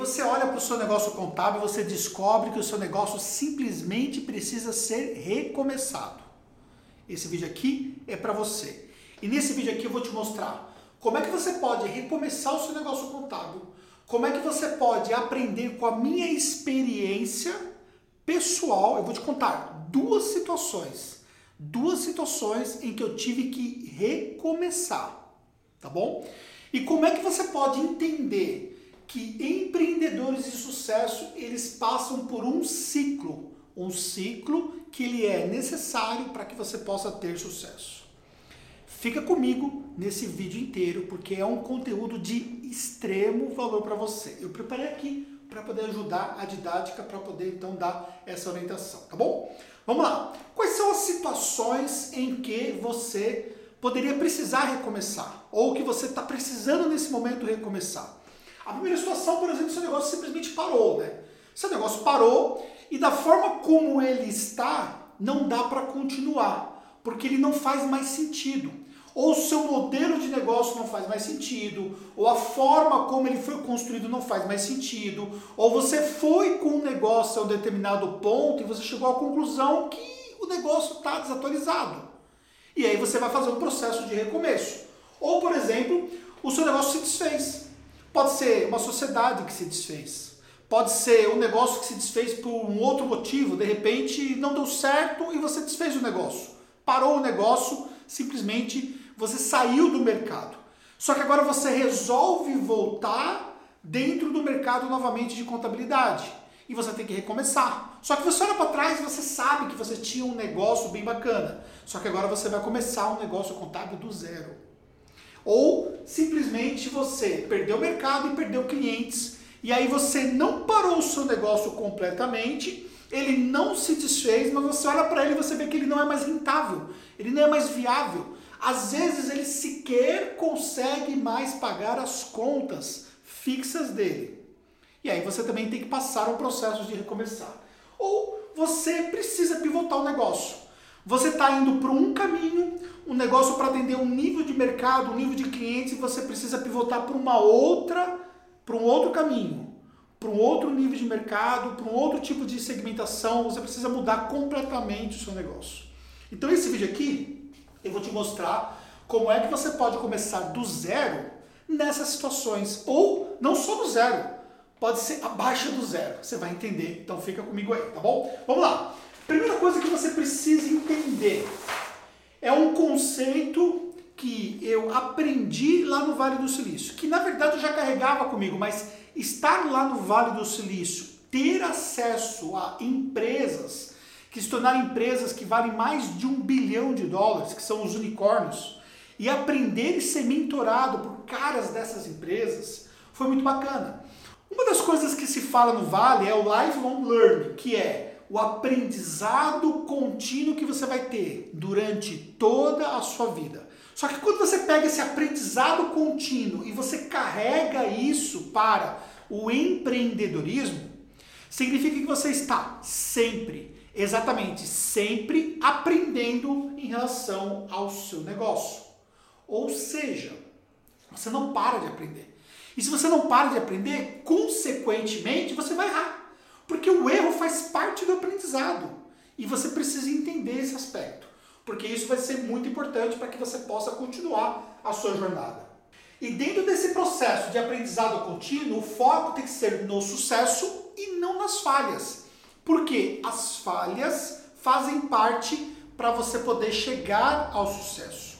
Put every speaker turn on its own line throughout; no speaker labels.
você olha para o seu negócio contábil e você descobre que o seu negócio simplesmente precisa ser recomeçado. Esse vídeo aqui é para você. E nesse vídeo aqui eu vou te mostrar como é que você pode recomeçar o seu negócio contábil, como é que você pode aprender com a minha experiência pessoal. Eu vou te contar duas situações, duas situações em que eu tive que recomeçar, tá bom? E como é que você pode entender que empreendedores de sucesso, eles passam por um ciclo, um ciclo que ele é necessário para que você possa ter sucesso. Fica comigo nesse vídeo inteiro, porque é um conteúdo de extremo valor para você. Eu preparei aqui para poder ajudar a didática, para poder então dar essa orientação, tá bom? Vamos lá. Quais são as situações em que você poderia precisar recomeçar? Ou que você está precisando nesse momento recomeçar? A primeira situação, por exemplo, seu negócio simplesmente parou, né? Seu negócio parou e da forma como ele está, não dá para continuar, porque ele não faz mais sentido. Ou o seu modelo de negócio não faz mais sentido, ou a forma como ele foi construído não faz mais sentido, ou você foi com um negócio a um determinado ponto e você chegou à conclusão que o negócio está desatualizado. E aí você vai fazer um processo de recomeço. Ou, por exemplo, o seu negócio se desfez. Pode ser uma sociedade que se desfez. Pode ser um negócio que se desfez por um outro motivo, de repente não deu certo e você desfez o negócio. Parou o negócio, simplesmente você saiu do mercado. Só que agora você resolve voltar dentro do mercado novamente de contabilidade. E você tem que recomeçar. Só que você olha para trás e você sabe que você tinha um negócio bem bacana. Só que agora você vai começar um negócio contábil do zero. Ou simplesmente você perdeu o mercado e perdeu clientes, e aí você não parou o seu negócio completamente, ele não se desfez, mas você olha para ele e você vê que ele não é mais rentável, ele não é mais viável. Às vezes ele sequer consegue mais pagar as contas fixas dele. E aí você também tem que passar um processo de recomeçar. Ou você precisa pivotar o negócio. Você está indo para um caminho, um negócio para atender um nível de mercado, um nível de clientes, e você precisa pivotar para uma outra, para um outro caminho, para um outro nível de mercado, para um outro tipo de segmentação. Você precisa mudar completamente o seu negócio. Então esse vídeo aqui eu vou te mostrar como é que você pode começar do zero nessas situações, ou não só do zero, pode ser abaixo do zero. Você vai entender. Então fica comigo aí, tá bom? Vamos lá. Primeira coisa que você precisa entender é um conceito que eu aprendi lá no Vale do Silício, que na verdade eu já carregava comigo, mas estar lá no Vale do Silício, ter acesso a empresas que se tornaram empresas que valem mais de um bilhão de dólares, que são os unicórnios, e aprender e ser mentorado por caras dessas empresas, foi muito bacana. Uma das coisas que se fala no Vale é o lifelong learning, que é o aprendizado contínuo que você vai ter durante toda a sua vida. Só que quando você pega esse aprendizado contínuo e você carrega isso para o empreendedorismo, significa que você está sempre, exatamente sempre aprendendo em relação ao seu negócio. Ou seja, você não para de aprender. E se você não para de aprender, consequentemente, você vai errar. Porque o erro faz parte do aprendizado. E você precisa entender esse aspecto. Porque isso vai ser muito importante para que você possa continuar a sua jornada. E dentro desse processo de aprendizado contínuo, o foco tem que ser no sucesso e não nas falhas. Porque as falhas fazem parte para você poder chegar ao sucesso.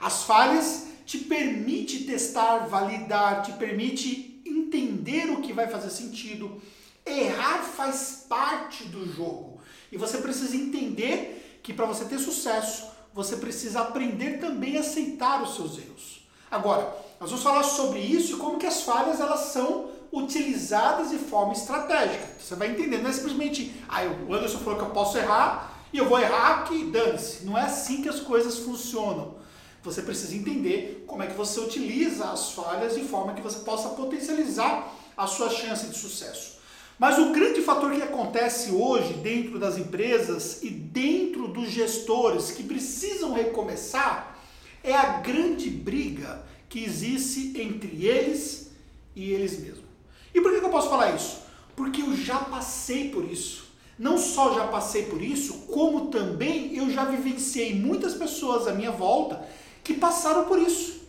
As falhas te permite testar, validar, te permite entender o que vai fazer sentido, Errar faz parte do jogo. E você precisa entender que para você ter sucesso, você precisa aprender também a aceitar os seus erros. Agora, nós vamos falar sobre isso e como que as falhas elas são utilizadas de forma estratégica. Você vai entender, não é simplesmente, ah, o Anderson falou que eu posso errar e eu vou errar que dane-se. Não é assim que as coisas funcionam. Você precisa entender como é que você utiliza as falhas de forma que você possa potencializar a sua chance de sucesso. Mas o grande fator que acontece hoje dentro das empresas e dentro dos gestores que precisam recomeçar é a grande briga que existe entre eles e eles mesmos. E por que eu posso falar isso? Porque eu já passei por isso. Não só já passei por isso, como também eu já vivenciei muitas pessoas à minha volta que passaram por isso.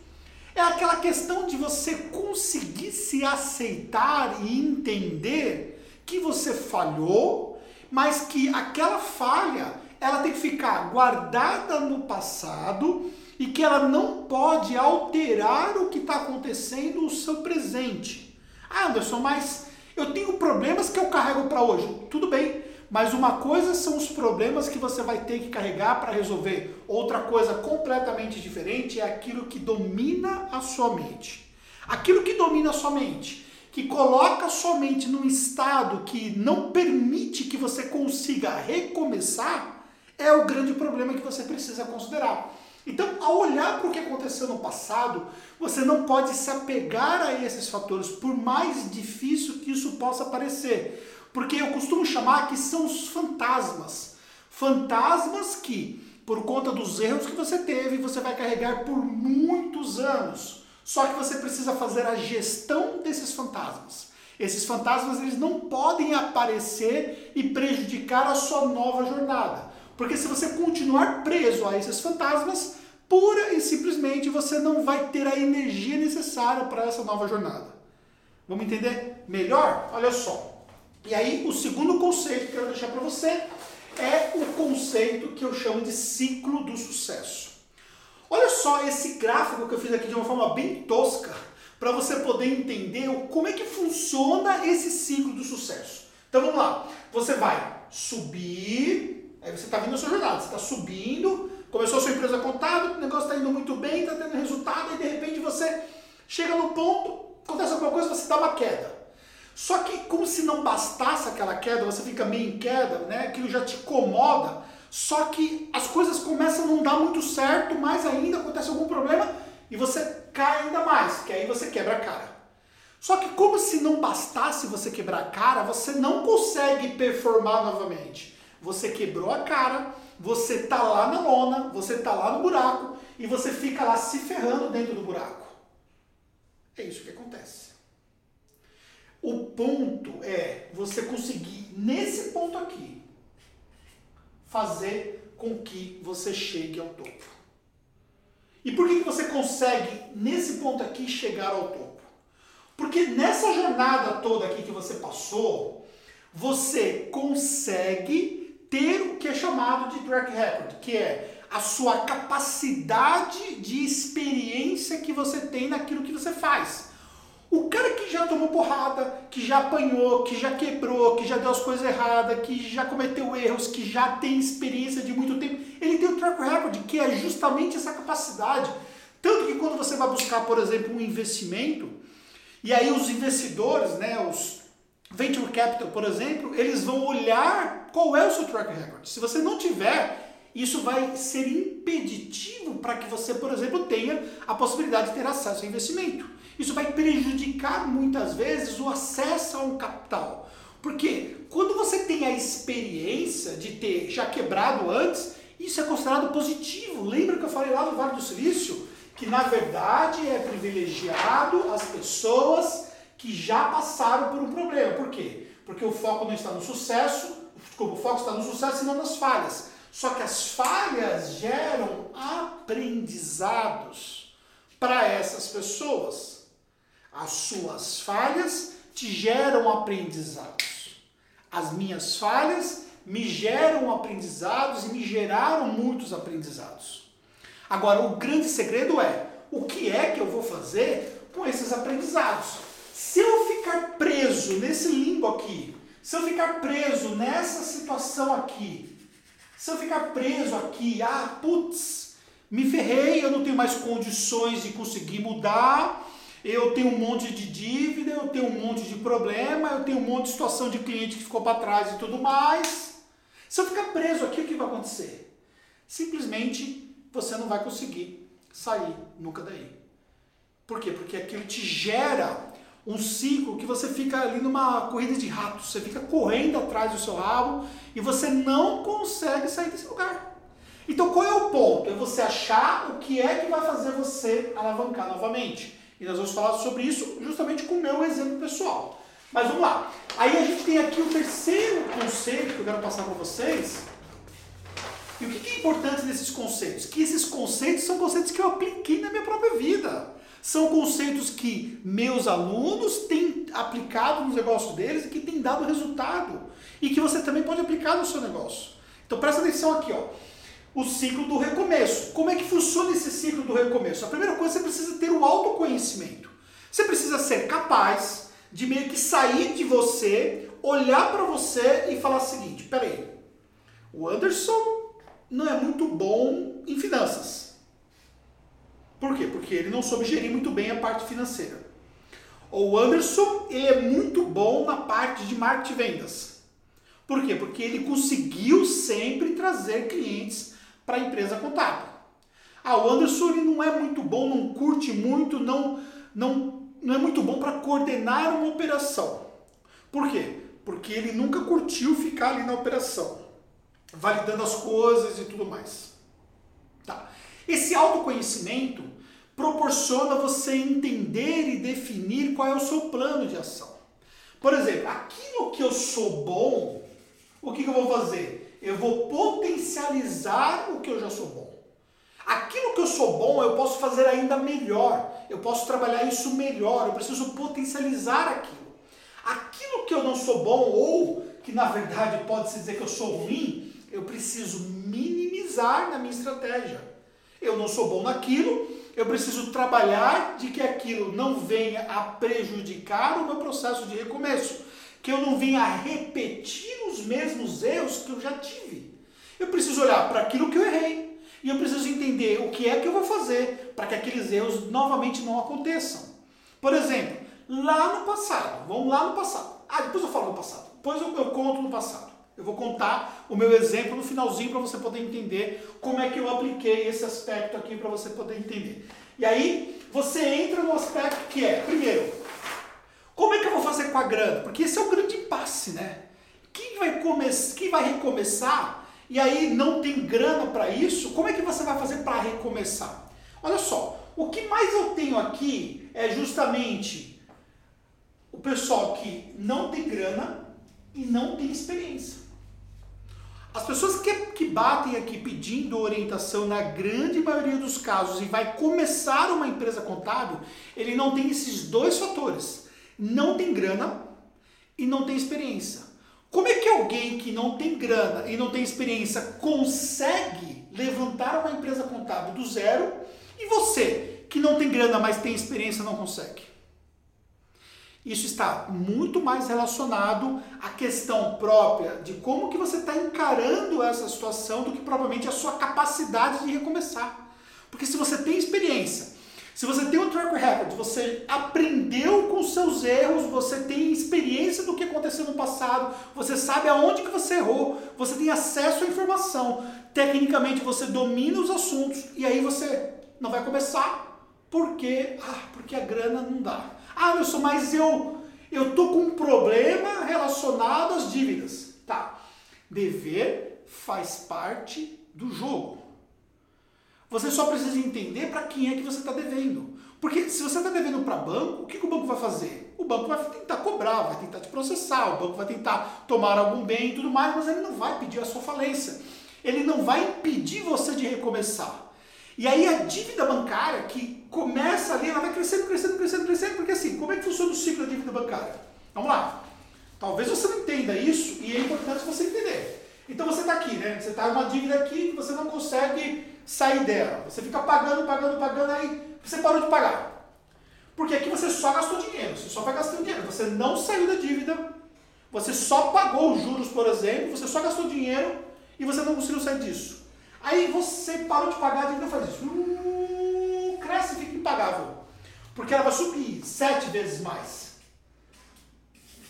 É aquela questão de você conseguir se aceitar e entender que você falhou, mas que aquela falha ela tem que ficar guardada no passado e que ela não pode alterar o que está acontecendo no seu presente. Ah, Anderson, mas eu tenho problemas que eu carrego para hoje. Tudo bem, mas uma coisa são os problemas que você vai ter que carregar para resolver. Outra coisa completamente diferente é aquilo que domina a sua mente. Aquilo que domina a sua mente, que coloca a sua mente num estado que não permite que você consiga recomeçar, é o grande problema que você precisa considerar. Então, ao olhar para o que aconteceu no passado, você não pode se apegar a esses fatores, por mais difícil que isso possa parecer. Porque eu costumo chamar que são os fantasmas. Fantasmas que, por conta dos erros que você teve, você vai carregar por muitos anos. Só que você precisa fazer a gestão desses fantasmas. Esses fantasmas eles não podem aparecer e prejudicar a sua nova jornada. Porque se você continuar preso a esses fantasmas, pura e simplesmente você não vai ter a energia necessária para essa nova jornada. Vamos entender melhor? Olha só. E aí, o segundo conceito que eu quero deixar para você é o conceito que eu chamo de ciclo do sucesso. Olha só esse gráfico que eu fiz aqui de uma forma bem tosca para você poder entender como é que funciona esse ciclo do sucesso. Então vamos lá. Você vai subir, aí você está vindo a sua jornada, você está subindo, começou a sua empresa contábil, o negócio está indo muito bem, está tendo resultado, e de repente você chega no ponto, acontece alguma coisa, você dá uma queda. Só que como se não bastasse aquela queda, você fica meio em queda, né? Aquilo já te incomoda. Só que as coisas começam a não dar muito certo, mais ainda acontece algum problema e você cai ainda mais, que aí você quebra a cara. Só que como se não bastasse você quebrar a cara, você não consegue performar novamente. Você quebrou a cara, você tá lá na lona, você tá lá no buraco e você fica lá se ferrando dentro do buraco. É isso que acontece. O ponto é você conseguir, nesse ponto aqui, fazer com que você chegue ao topo. E por que, que você consegue, nesse ponto aqui, chegar ao topo? Porque nessa jornada toda aqui que você passou, você consegue ter o que é chamado de track record, que é a sua capacidade de experiência que você tem naquilo que você faz. O cara que já tomou porrada, que já apanhou, que já quebrou, que já deu as coisas erradas, que já cometeu erros, que já tem experiência de muito tempo, ele tem o track record, que é justamente essa capacidade. Tanto que quando você vai buscar, por exemplo, um investimento, e aí os investidores, né, os venture capital, por exemplo, eles vão olhar qual é o seu track record. Se você não tiver, isso vai ser impeditivo para que você, por exemplo, tenha a possibilidade de ter acesso ao investimento. Isso vai prejudicar muitas vezes o acesso ao capital. Porque quando você tem a experiência de ter já quebrado antes, isso é considerado positivo. Lembra que eu falei lá no Vale do Silício? Que na verdade é privilegiado as pessoas que já passaram por um problema. Por quê? Porque o foco não está no sucesso, como o foco está no sucesso e não nas falhas. Só que as falhas geram aprendizados para essas pessoas. As suas falhas te geram aprendizados. As minhas falhas me geram aprendizados e me geraram muitos aprendizados. Agora, o grande segredo é: o que é que eu vou fazer com esses aprendizados? Se eu ficar preso nesse limbo aqui, se eu ficar preso nessa situação aqui, se eu ficar preso aqui, ah, putz, me ferrei, eu não tenho mais condições de conseguir mudar, eu tenho um monte de dívida, eu tenho um monte de problema, eu tenho um monte de situação de cliente que ficou para trás e tudo mais. Se eu ficar preso aqui, o que vai acontecer? Simplesmente você não vai conseguir sair nunca daí. Por quê? Porque aquilo te gera um ciclo que você fica ali numa corrida de ratos, você fica correndo atrás do seu rabo e você não consegue sair desse lugar. Então qual é o ponto? É você achar o que é que vai fazer você alavancar novamente. E nós vamos falar sobre isso justamente com o meu exemplo pessoal. Mas vamos lá. Aí a gente tem aqui o terceiro conceito que eu quero passar para vocês. E o que é importante nesses conceitos? Que esses conceitos são conceitos que eu apliquei na minha própria vida. São conceitos que meus alunos têm aplicado nos negócios deles e que têm dado resultado. E que você também pode aplicar no seu negócio. Então presta atenção aqui, ó. O ciclo do recomeço. Como é que funciona esse ciclo do recomeço? A primeira coisa, você precisa ter o autoconhecimento. Você precisa ser capaz de meio que sair de você, olhar para você e falar o seguinte: peraí, o Anderson não é muito bom em finanças. Por quê? Porque ele não soube gerir muito bem a parte financeira. O Anderson ele é muito bom na parte de marketing e vendas. Por quê? Porque ele conseguiu sempre trazer clientes para a empresa contábil. Ah, o Anderson ele não é muito bom, não curte muito, não, não não é muito bom para coordenar uma operação. Por quê? Porque ele nunca curtiu ficar ali na operação, validando as coisas e tudo mais. Tá. Esse autoconhecimento proporciona você entender e definir qual é o seu plano de ação. Por exemplo, aquilo que eu sou bom, o que, que eu vou fazer? Eu vou potencializar o que eu já sou bom. Aquilo que eu sou bom, eu posso fazer ainda melhor. Eu posso trabalhar isso melhor. Eu preciso potencializar aquilo. Aquilo que eu não sou bom, ou que na verdade pode-se dizer que eu sou ruim, eu preciso minimizar na minha estratégia. Eu não sou bom naquilo, eu preciso trabalhar de que aquilo não venha a prejudicar o meu processo de recomeço. Que eu não venha repetir os mesmos erros que eu já tive. Eu preciso olhar para aquilo que eu errei e eu preciso entender o que é que eu vou fazer para que aqueles erros novamente não aconteçam. Por exemplo, lá no passado, vamos lá no passado. Ah, depois eu falo no passado. Depois eu, eu conto no passado. Eu vou contar o meu exemplo no finalzinho para você poder entender como é que eu apliquei esse aspecto aqui para você poder entender. E aí você entra no aspecto que é, primeiro, como é que eu vou fazer com a grana? Porque esse é o grande impasse, né? Quem vai, come quem vai recomeçar e aí não tem grana para isso, como é que você vai fazer para recomeçar? Olha só, o que mais eu tenho aqui é justamente o pessoal que não tem grana e não tem experiência. As pessoas que, que batem aqui pedindo orientação, na grande maioria dos casos, e vai começar uma empresa contábil, ele não tem esses dois fatores. Não tem grana e não tem experiência. Como é que alguém que não tem grana e não tem experiência consegue levantar uma empresa contábil do zero e você, que não tem grana, mas tem experiência, não consegue? Isso está muito mais relacionado à questão própria de como que você está encarando essa situação do que provavelmente a sua capacidade de recomeçar. Porque se você tem experiência, se você tem um track record, você aprendeu com seus erros, você tem experiência do que aconteceu no passado, você sabe aonde que você errou, você tem acesso à informação, tecnicamente você domina os assuntos e aí você não vai começar porque, ah, porque a grana não dá. Ah, Wilson, mas eu eu tô com um problema relacionado às dívidas. Tá. Dever faz parte do jogo. Você só precisa entender para quem é que você está devendo. Porque se você está devendo para banco, o que, que o banco vai fazer? O banco vai tentar cobrar, vai tentar te processar, o banco vai tentar tomar algum bem e tudo mais, mas ele não vai pedir a sua falência. Ele não vai impedir você de recomeçar. E aí a dívida bancária que começa ali, ela vai crescendo, crescendo, crescendo, crescendo, porque assim, como é que funciona o ciclo da dívida bancária? Vamos lá. Talvez você não entenda isso e é importante você entender. Então você está aqui, né? Você está uma dívida aqui que você não consegue sair dela. Você fica pagando, pagando, pagando, aí você parou de pagar. Porque aqui você só gastou dinheiro, você só vai gastando dinheiro. Você não saiu da dívida, você só pagou os juros, por exemplo, você só gastou dinheiro e você não conseguiu sair disso. Aí você parou de pagar, a dívida faz isso. Uh, cresce e fica impagável. Porque ela vai subir sete vezes mais.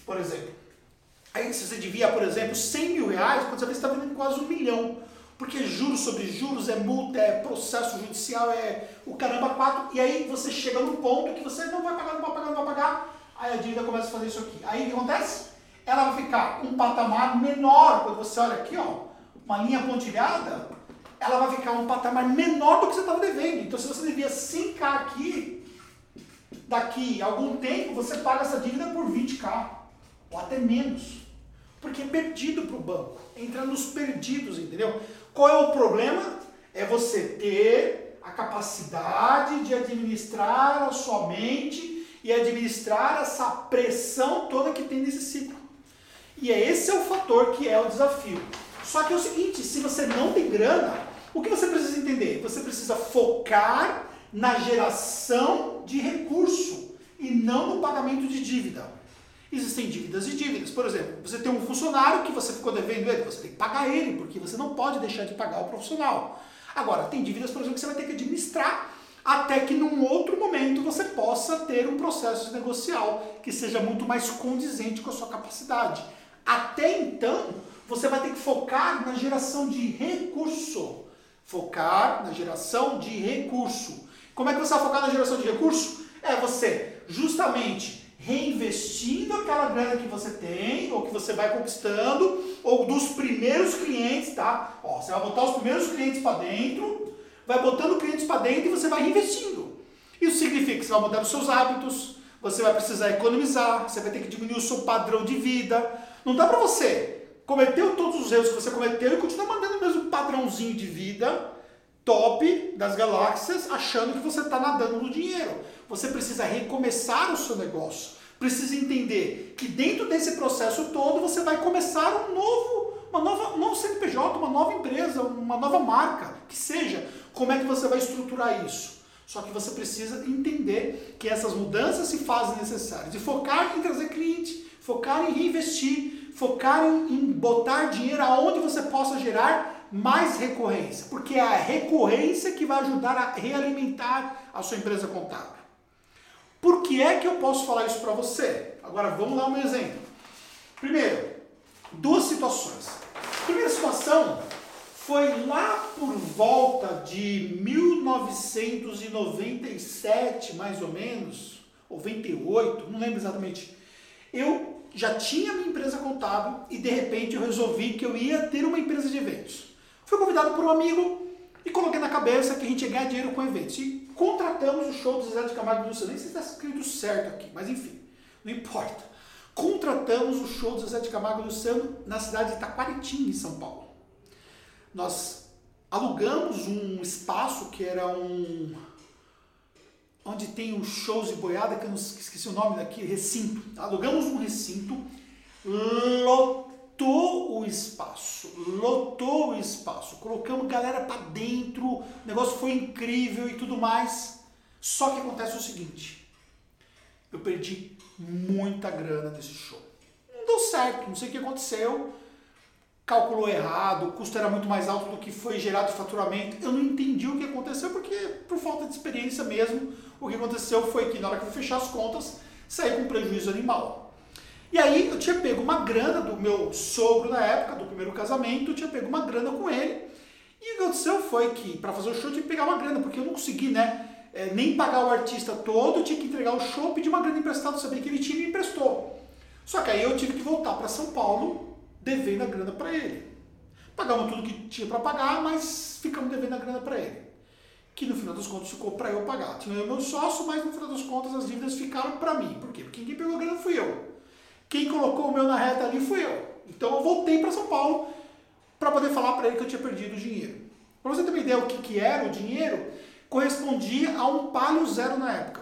Por exemplo. Se você devia, por exemplo, 100 mil reais, quando você você está vendendo quase um milhão. Porque juros sobre juros é multa, é processo judicial, é o caramba quatro. E aí você chega num ponto que você não vai pagar, não vai pagar, não vai pagar. Aí a dívida começa a fazer isso aqui. Aí o que acontece? Ela vai ficar um patamar menor. Quando você olha aqui, ó, uma linha pontilhada, ela vai ficar um patamar menor do que você estava devendo. Então se você devia 5K aqui, daqui a algum tempo você paga essa dívida por 20K. ou até menos. Porque é perdido para o banco. Entra nos perdidos, entendeu? Qual é o problema? É você ter a capacidade de administrar a sua mente e administrar essa pressão toda que tem nesse ciclo. E é esse é o fator que é o desafio. Só que é o seguinte, se você não tem grana, o que você precisa entender? Você precisa focar na geração de recurso e não no pagamento de dívida. Existem dívidas e dívidas. Por exemplo, você tem um funcionário que você ficou devendo ele, você tem que pagar ele, porque você não pode deixar de pagar o profissional. Agora, tem dívidas, por exemplo, que você vai ter que administrar até que num outro momento você possa ter um processo negocial que seja muito mais condizente com a sua capacidade. Até então, você vai ter que focar na geração de recurso. Focar na geração de recurso. Como é que você vai focar na geração de recurso? É você justamente reinvestindo aquela grana que você tem, ou que você vai conquistando, ou dos primeiros clientes, tá? Ó, você vai botar os primeiros clientes para dentro, vai botando clientes para dentro e você vai reinvestindo. Isso significa que você vai mudar os seus hábitos, você vai precisar economizar, você vai ter que diminuir o seu padrão de vida. Não dá para você cometeu todos os erros que você cometeu e continua mandando o mesmo padrãozinho de vida top das galáxias, achando que você está nadando no dinheiro. Você precisa recomeçar o seu negócio. Precisa entender que dentro desse processo todo você vai começar um novo, uma nova, um novo CNPJ, uma nova empresa, uma nova marca, que seja. Como é que você vai estruturar isso? Só que você precisa entender que essas mudanças se fazem necessárias e focar em trazer cliente, focar em reinvestir, focar em, em botar dinheiro aonde você possa gerar mais recorrência, porque é a recorrência que vai ajudar a realimentar a sua empresa contábil. Por que é que eu posso falar isso para você? Agora vamos lá um exemplo. Primeiro, duas situações. A primeira situação foi lá por volta de 1997, mais ou menos, 98, não lembro exatamente. Eu já tinha minha empresa contábil e de repente eu resolvi que eu ia ter uma empresa de eventos. Fui convidado por um amigo e coloquei na cabeça que a gente ia ganhar dinheiro com eventos. E contratamos o show do Zé de Camargo do Luciano. Nem sei se está escrito certo aqui, mas enfim, não importa. Contratamos o show do Zé de Camargo do Luciano na cidade de Itaquaritinga, em São Paulo. Nós alugamos um espaço que era um onde tem os shows de boiada, que eu não esqueci o nome daqui, recinto. Alugamos um recinto, lotou o espaço, lotou o espaço, colocamos galera para dentro, o negócio foi incrível e tudo mais. Só que acontece o seguinte, eu perdi muita grana desse show. Não deu certo, não sei o que aconteceu calculou errado, o custo era muito mais alto do que foi gerado de faturamento. Eu não entendi o que aconteceu porque, por falta de experiência mesmo, o que aconteceu foi que na hora que eu fechar as contas, saí com prejuízo animal. E aí eu tinha pego uma grana do meu sogro na época, do primeiro casamento, eu tinha pego uma grana com ele. E o que aconteceu foi que, para fazer o show, eu tinha que pegar uma grana, porque eu não consegui, né? É, nem pagar o artista todo, tinha que entregar o show, pedir uma grana emprestada, sabia que ele tinha e me emprestou. Só que aí eu tive que voltar para São Paulo devendo a grana para ele. Pagamos tudo que tinha para pagar, mas ficamos devendo a grana para ele. Que no final das contas ficou para eu pagar. Tinha o meu sócio, mas no final das contas as dívidas ficaram para mim. Por quê? Porque quem pegou a grana fui eu. Quem colocou o meu na reta ali fui eu. Então eu voltei para São Paulo para poder falar para ele que eu tinha perdido o dinheiro. Para você ter uma ideia o que, que era o dinheiro, correspondia a um palio zero na época.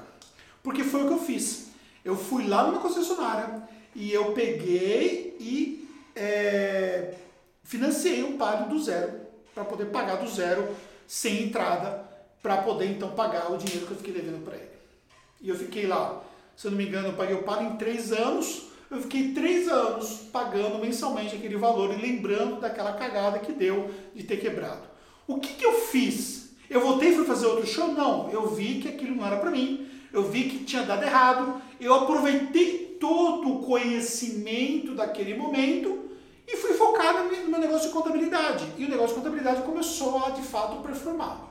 Porque foi o que eu fiz. Eu fui lá numa concessionária e eu peguei e é, financiei um palio do zero para poder pagar do zero sem entrada para poder então pagar o dinheiro que eu fiquei devendo para ele. E eu fiquei lá, se eu não me engano, eu paguei o palio em três anos. Eu fiquei três anos pagando mensalmente aquele valor e lembrando daquela cagada que deu de ter quebrado. O que, que eu fiz? Eu voltei fui fazer outro show? Não, eu vi que aquilo não era para mim. Eu vi que tinha dado errado. Eu aproveitei todo o conhecimento daquele momento e fui focar no meu negócio de contabilidade. E o negócio de contabilidade começou a, de fato, performar.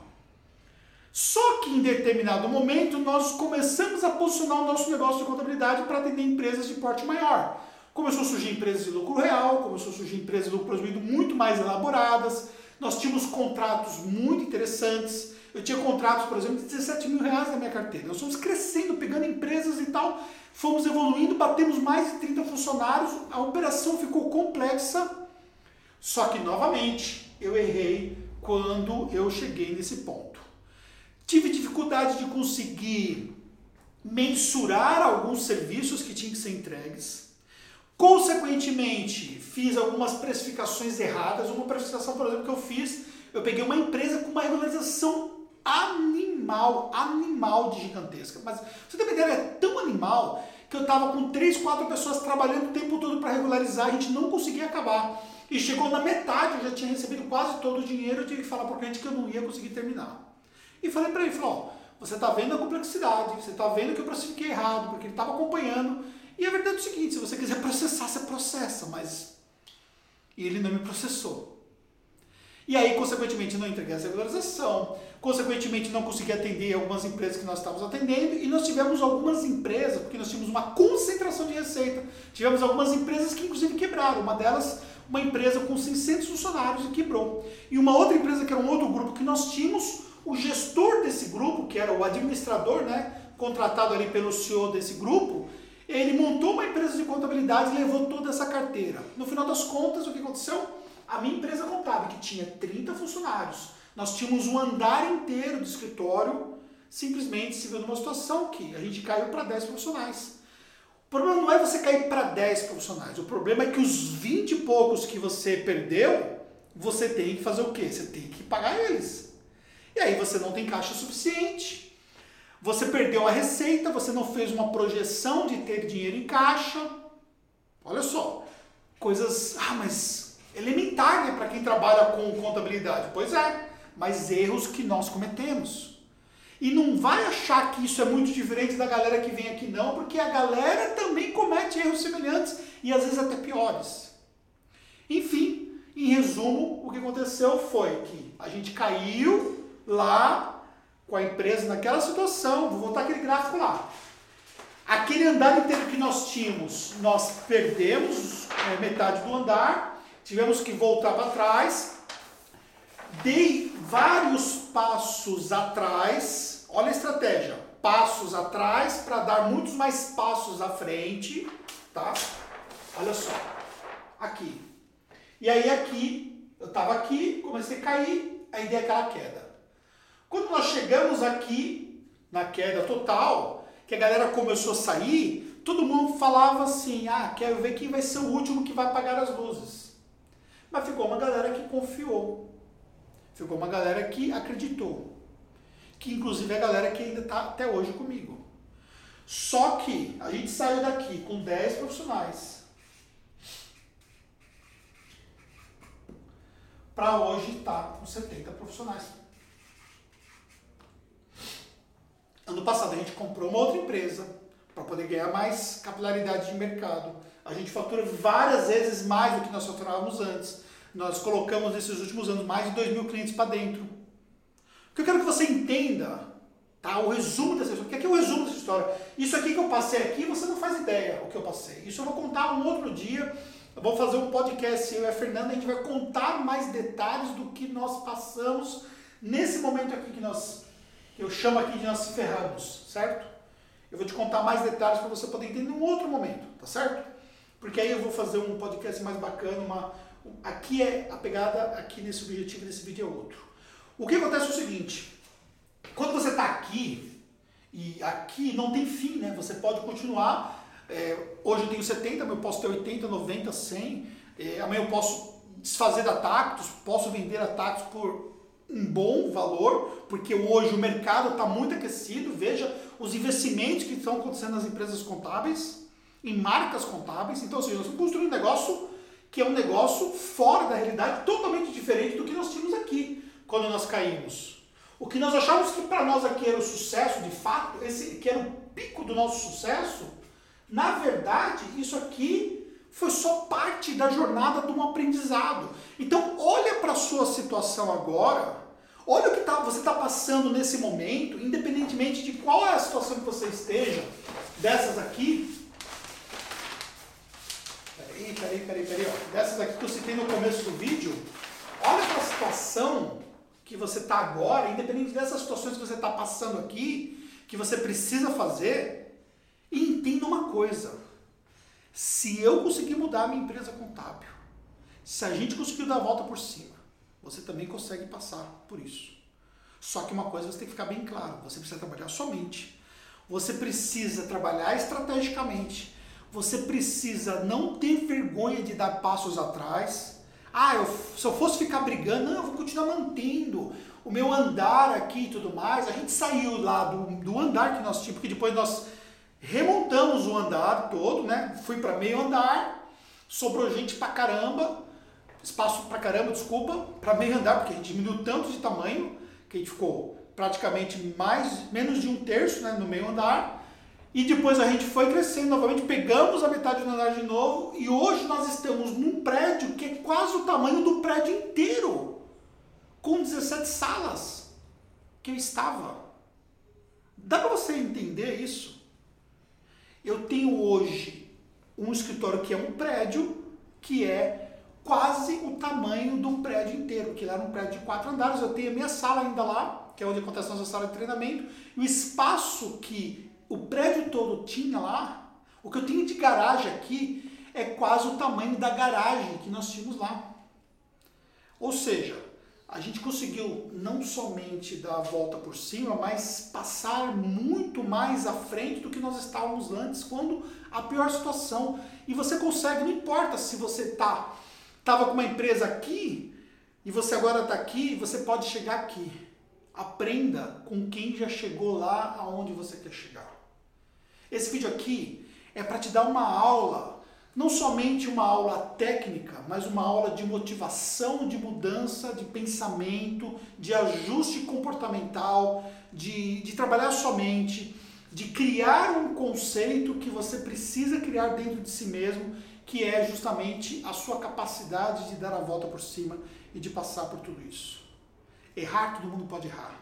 Só que em determinado momento nós começamos a posicionar o nosso negócio de contabilidade para atender empresas de porte maior. Começou a surgir empresas de lucro real, começou a surgir empresas de lucro presumido muito mais elaboradas. Nós tínhamos contratos muito interessantes, Eu tinha contratos, por exemplo, de 17 mil reais na minha carteira. Nós fomos crescendo, pegando empresas e tal, fomos evoluindo, batemos mais de 30 funcionários, a operação ficou complexa. Só que, novamente, eu errei quando eu cheguei nesse ponto. Tive dificuldade de conseguir mensurar alguns serviços que tinham que ser entregues. Consequentemente, fiz algumas precificações erradas. Uma precificação, por exemplo, que eu fiz, eu peguei uma empresa com uma regularização animal, animal de gigantesca. Mas você tem uma ideia, é tão animal que eu estava com três, quatro pessoas trabalhando o tempo todo para regularizar, a gente não conseguia acabar. E chegou na metade, eu já tinha recebido quase todo o dinheiro, eu tive que falar para o cliente que eu não ia conseguir terminar. E falei para ele, falou, você está vendo a complexidade, você está vendo que eu precifiquei errado, porque ele estava acompanhando. E a verdade é o seguinte, se você quiser processar, você processa, mas... E ele não me processou. E aí, consequentemente, não entreguei a regularização, consequentemente, não consegui atender algumas empresas que nós estávamos atendendo, e nós tivemos algumas empresas, porque nós tínhamos uma concentração de receita, tivemos algumas empresas que, inclusive, quebraram. Uma delas, uma empresa com 600 funcionários, e quebrou. E uma outra empresa, que era um outro grupo que nós tínhamos, o gestor desse grupo, que era o administrador, né, contratado ali pelo CEO desse grupo, ele montou uma empresa de contabilidade e levou toda essa carteira. No final das contas, o que aconteceu? A minha empresa contábil, que tinha 30 funcionários, nós tínhamos um andar inteiro de escritório, simplesmente se viu numa situação que a gente caiu para 10 profissionais. O problema não é você cair para 10 profissionais, o problema é que os 20 e poucos que você perdeu, você tem que fazer o quê? Você tem que pagar eles. E aí você não tem caixa suficiente. Você perdeu a receita, você não fez uma projeção de ter dinheiro em caixa. Olha só, coisas, ah, mas elementar, né, para quem trabalha com contabilidade. Pois é, mas erros que nós cometemos. E não vai achar que isso é muito diferente da galera que vem aqui não, porque a galera também comete erros semelhantes e às vezes até piores. Enfim, em resumo, o que aconteceu foi que a gente caiu lá com a empresa naquela situação, vou voltar aquele gráfico lá. Aquele andar inteiro que nós tínhamos, nós perdemos é, metade do andar, tivemos que voltar para trás, dei vários passos atrás, olha a estratégia, passos atrás para dar muitos mais passos à frente, tá? Olha só, aqui. E aí aqui, eu estava aqui, comecei a cair, aí dei aquela queda. Quando nós chegamos aqui, na queda total, que a galera começou a sair, todo mundo falava assim: ah, quero ver quem vai ser o último que vai apagar as luzes. Mas ficou uma galera que confiou. Ficou uma galera que acreditou. Que inclusive é a galera que ainda está até hoje comigo. Só que a gente saiu daqui com 10 profissionais. Para hoje estar tá com 70 profissionais. Ano passado a gente comprou uma outra empresa para poder ganhar mais capilaridade de mercado. A gente fatura várias vezes mais do que nós faturávamos antes. Nós colocamos nesses últimos anos mais de 2 mil clientes para dentro. O que eu quero que você entenda, tá? O resumo dessa história. O que é, é o resumo dessa história? Isso aqui que eu passei aqui, você não faz ideia o que eu passei. Isso eu vou contar um outro dia. Eu vou fazer um podcast, eu e a Fernanda, a gente vai contar mais detalhes do que nós passamos nesse momento aqui que nós eu chamo aqui de nós ferramos, certo? Eu vou te contar mais detalhes para você poder entender em um outro momento, tá certo? Porque aí eu vou fazer um podcast mais bacana, uma, aqui é a pegada, aqui nesse objetivo, nesse vídeo é outro. O que acontece é o seguinte, quando você está aqui, e aqui não tem fim, né? Você pode continuar, é, hoje eu tenho 70, mas eu posso ter 80, 90, 100, é, amanhã eu posso desfazer da Tactus, posso vender a Tactus por um bom valor, porque hoje o mercado está muito aquecido. Veja os investimentos que estão acontecendo nas empresas contábeis, em marcas contábeis. Então, assim, nós estamos construindo um negócio que é um negócio fora da realidade, totalmente diferente do que nós tínhamos aqui quando nós caímos. O que nós achávamos que para nós aqui era o sucesso, de fato, esse que era o pico do nosso sucesso, na verdade, isso aqui foi só parte da jornada de um aprendizado. Então, olha para a sua situação agora Olha o que tá, você está passando nesse momento, independentemente de qual é a situação que você esteja, dessas aqui. Peraí, peraí, peraí, peraí. Ó. Dessas aqui que eu citei no começo do vídeo. Olha para a situação que você está agora, independente dessas situações que você está passando aqui, que você precisa fazer, e entenda uma coisa. Se eu conseguir mudar a minha empresa contábil, se a gente conseguir dar a volta por cima, você também consegue passar por isso. Só que uma coisa você tem que ficar bem claro, você precisa trabalhar somente. Você precisa trabalhar estrategicamente. Você precisa não ter vergonha de dar passos atrás. Ah, eu, se eu fosse ficar brigando, não, eu vou continuar mantendo o meu andar aqui e tudo mais. A gente saiu lá do, do andar que nós tínhamos, porque depois nós remontamos o andar todo, né? Fui para meio andar, sobrou gente pra caramba, espaço pra caramba, desculpa, para meio andar, porque a gente diminuiu tanto de tamanho que a gente ficou praticamente mais menos de um terço né, no meio andar. E depois a gente foi crescendo novamente, pegamos a metade do andar de novo e hoje nós estamos num prédio que é quase o tamanho do prédio inteiro, com 17 salas que eu estava. Dá para você entender isso? Eu tenho hoje um escritório que é um prédio que é quase o tamanho do prédio inteiro, que lá era um prédio de quatro andares. Eu tenho a minha sala ainda lá, que é onde acontece a nossa sala de treinamento. E o espaço que o prédio todo tinha lá, o que eu tenho de garagem aqui, é quase o tamanho da garagem que nós tínhamos lá. Ou seja, a gente conseguiu não somente dar a volta por cima, mas passar muito mais à frente do que nós estávamos antes, quando a pior situação. E você consegue, não importa se você tá estava com uma empresa aqui e você agora está aqui, você pode chegar aqui. Aprenda com quem já chegou lá aonde você quer chegar. Esse vídeo aqui é para te dar uma aula, não somente uma aula técnica, mas uma aula de motivação, de mudança de pensamento, de ajuste comportamental, de, de trabalhar sua mente, de criar um conceito que você precisa criar dentro de si mesmo, que é justamente a sua capacidade de dar a volta por cima e de passar por tudo isso. Errar, todo mundo pode errar.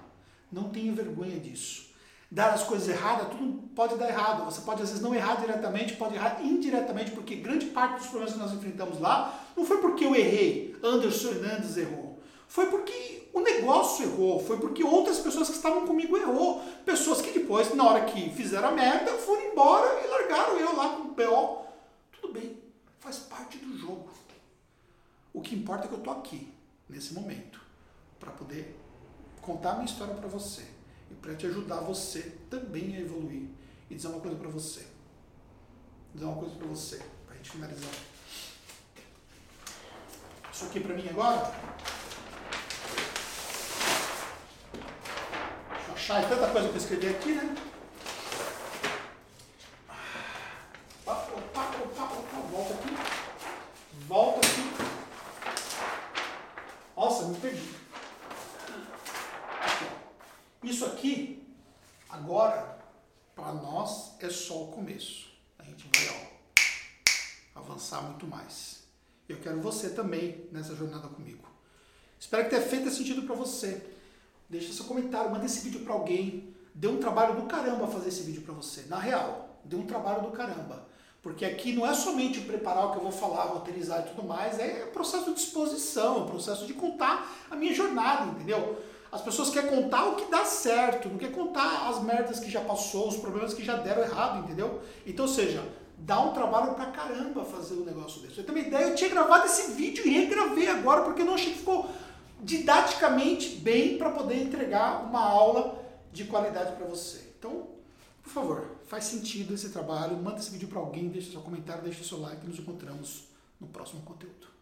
Não tenha vergonha disso dar as coisas erradas, tudo pode dar errado. Você pode às vezes não errar diretamente, pode errar indiretamente, porque grande parte dos problemas que nós enfrentamos lá não foi porque eu errei, Anderson Hernandes errou. Foi porque o negócio errou, foi porque outras pessoas que estavam comigo errou. Pessoas que depois, na hora que fizeram a merda, foram embora e largaram eu lá com o PO. Tudo bem, faz parte do jogo. O que importa é que eu tô aqui, nesse momento, para poder contar a minha história para você e para te ajudar você também a evoluir. E dizer uma coisa para você. Dizer uma coisa para você, para a gente finalizar. Isso aqui para mim agora. Deixa eu achar é tanta coisa eu escrevi aqui, né? Opa, opa, opa, opa, volta aqui. Volta aqui. Nossa, me perdi. Isso aqui, agora, para nós é só o começo. A gente vai ó, avançar muito mais. Eu quero você também nessa jornada comigo. Espero que tenha feito sentido para você. Deixa seu comentário, manda esse vídeo para alguém. Deu um trabalho do caramba fazer esse vídeo para você. Na real, deu um trabalho do caramba. Porque aqui não é somente preparar o que eu vou falar, roteirizar e tudo mais, é processo de disposição, é processo de contar a minha jornada, entendeu? As pessoas querem contar o que dá certo, não quer contar as merdas que já passou, os problemas que já deram errado, entendeu? Então, ou seja, dá um trabalho pra caramba fazer um negócio desse. Eu tenho uma ideia, eu tinha gravado esse vídeo e regravei agora porque eu não achei que ficou didaticamente bem para poder entregar uma aula de qualidade para você. Então, por favor, faz sentido esse trabalho, manda esse vídeo para alguém, deixa seu comentário, deixa seu like, nos encontramos no próximo conteúdo.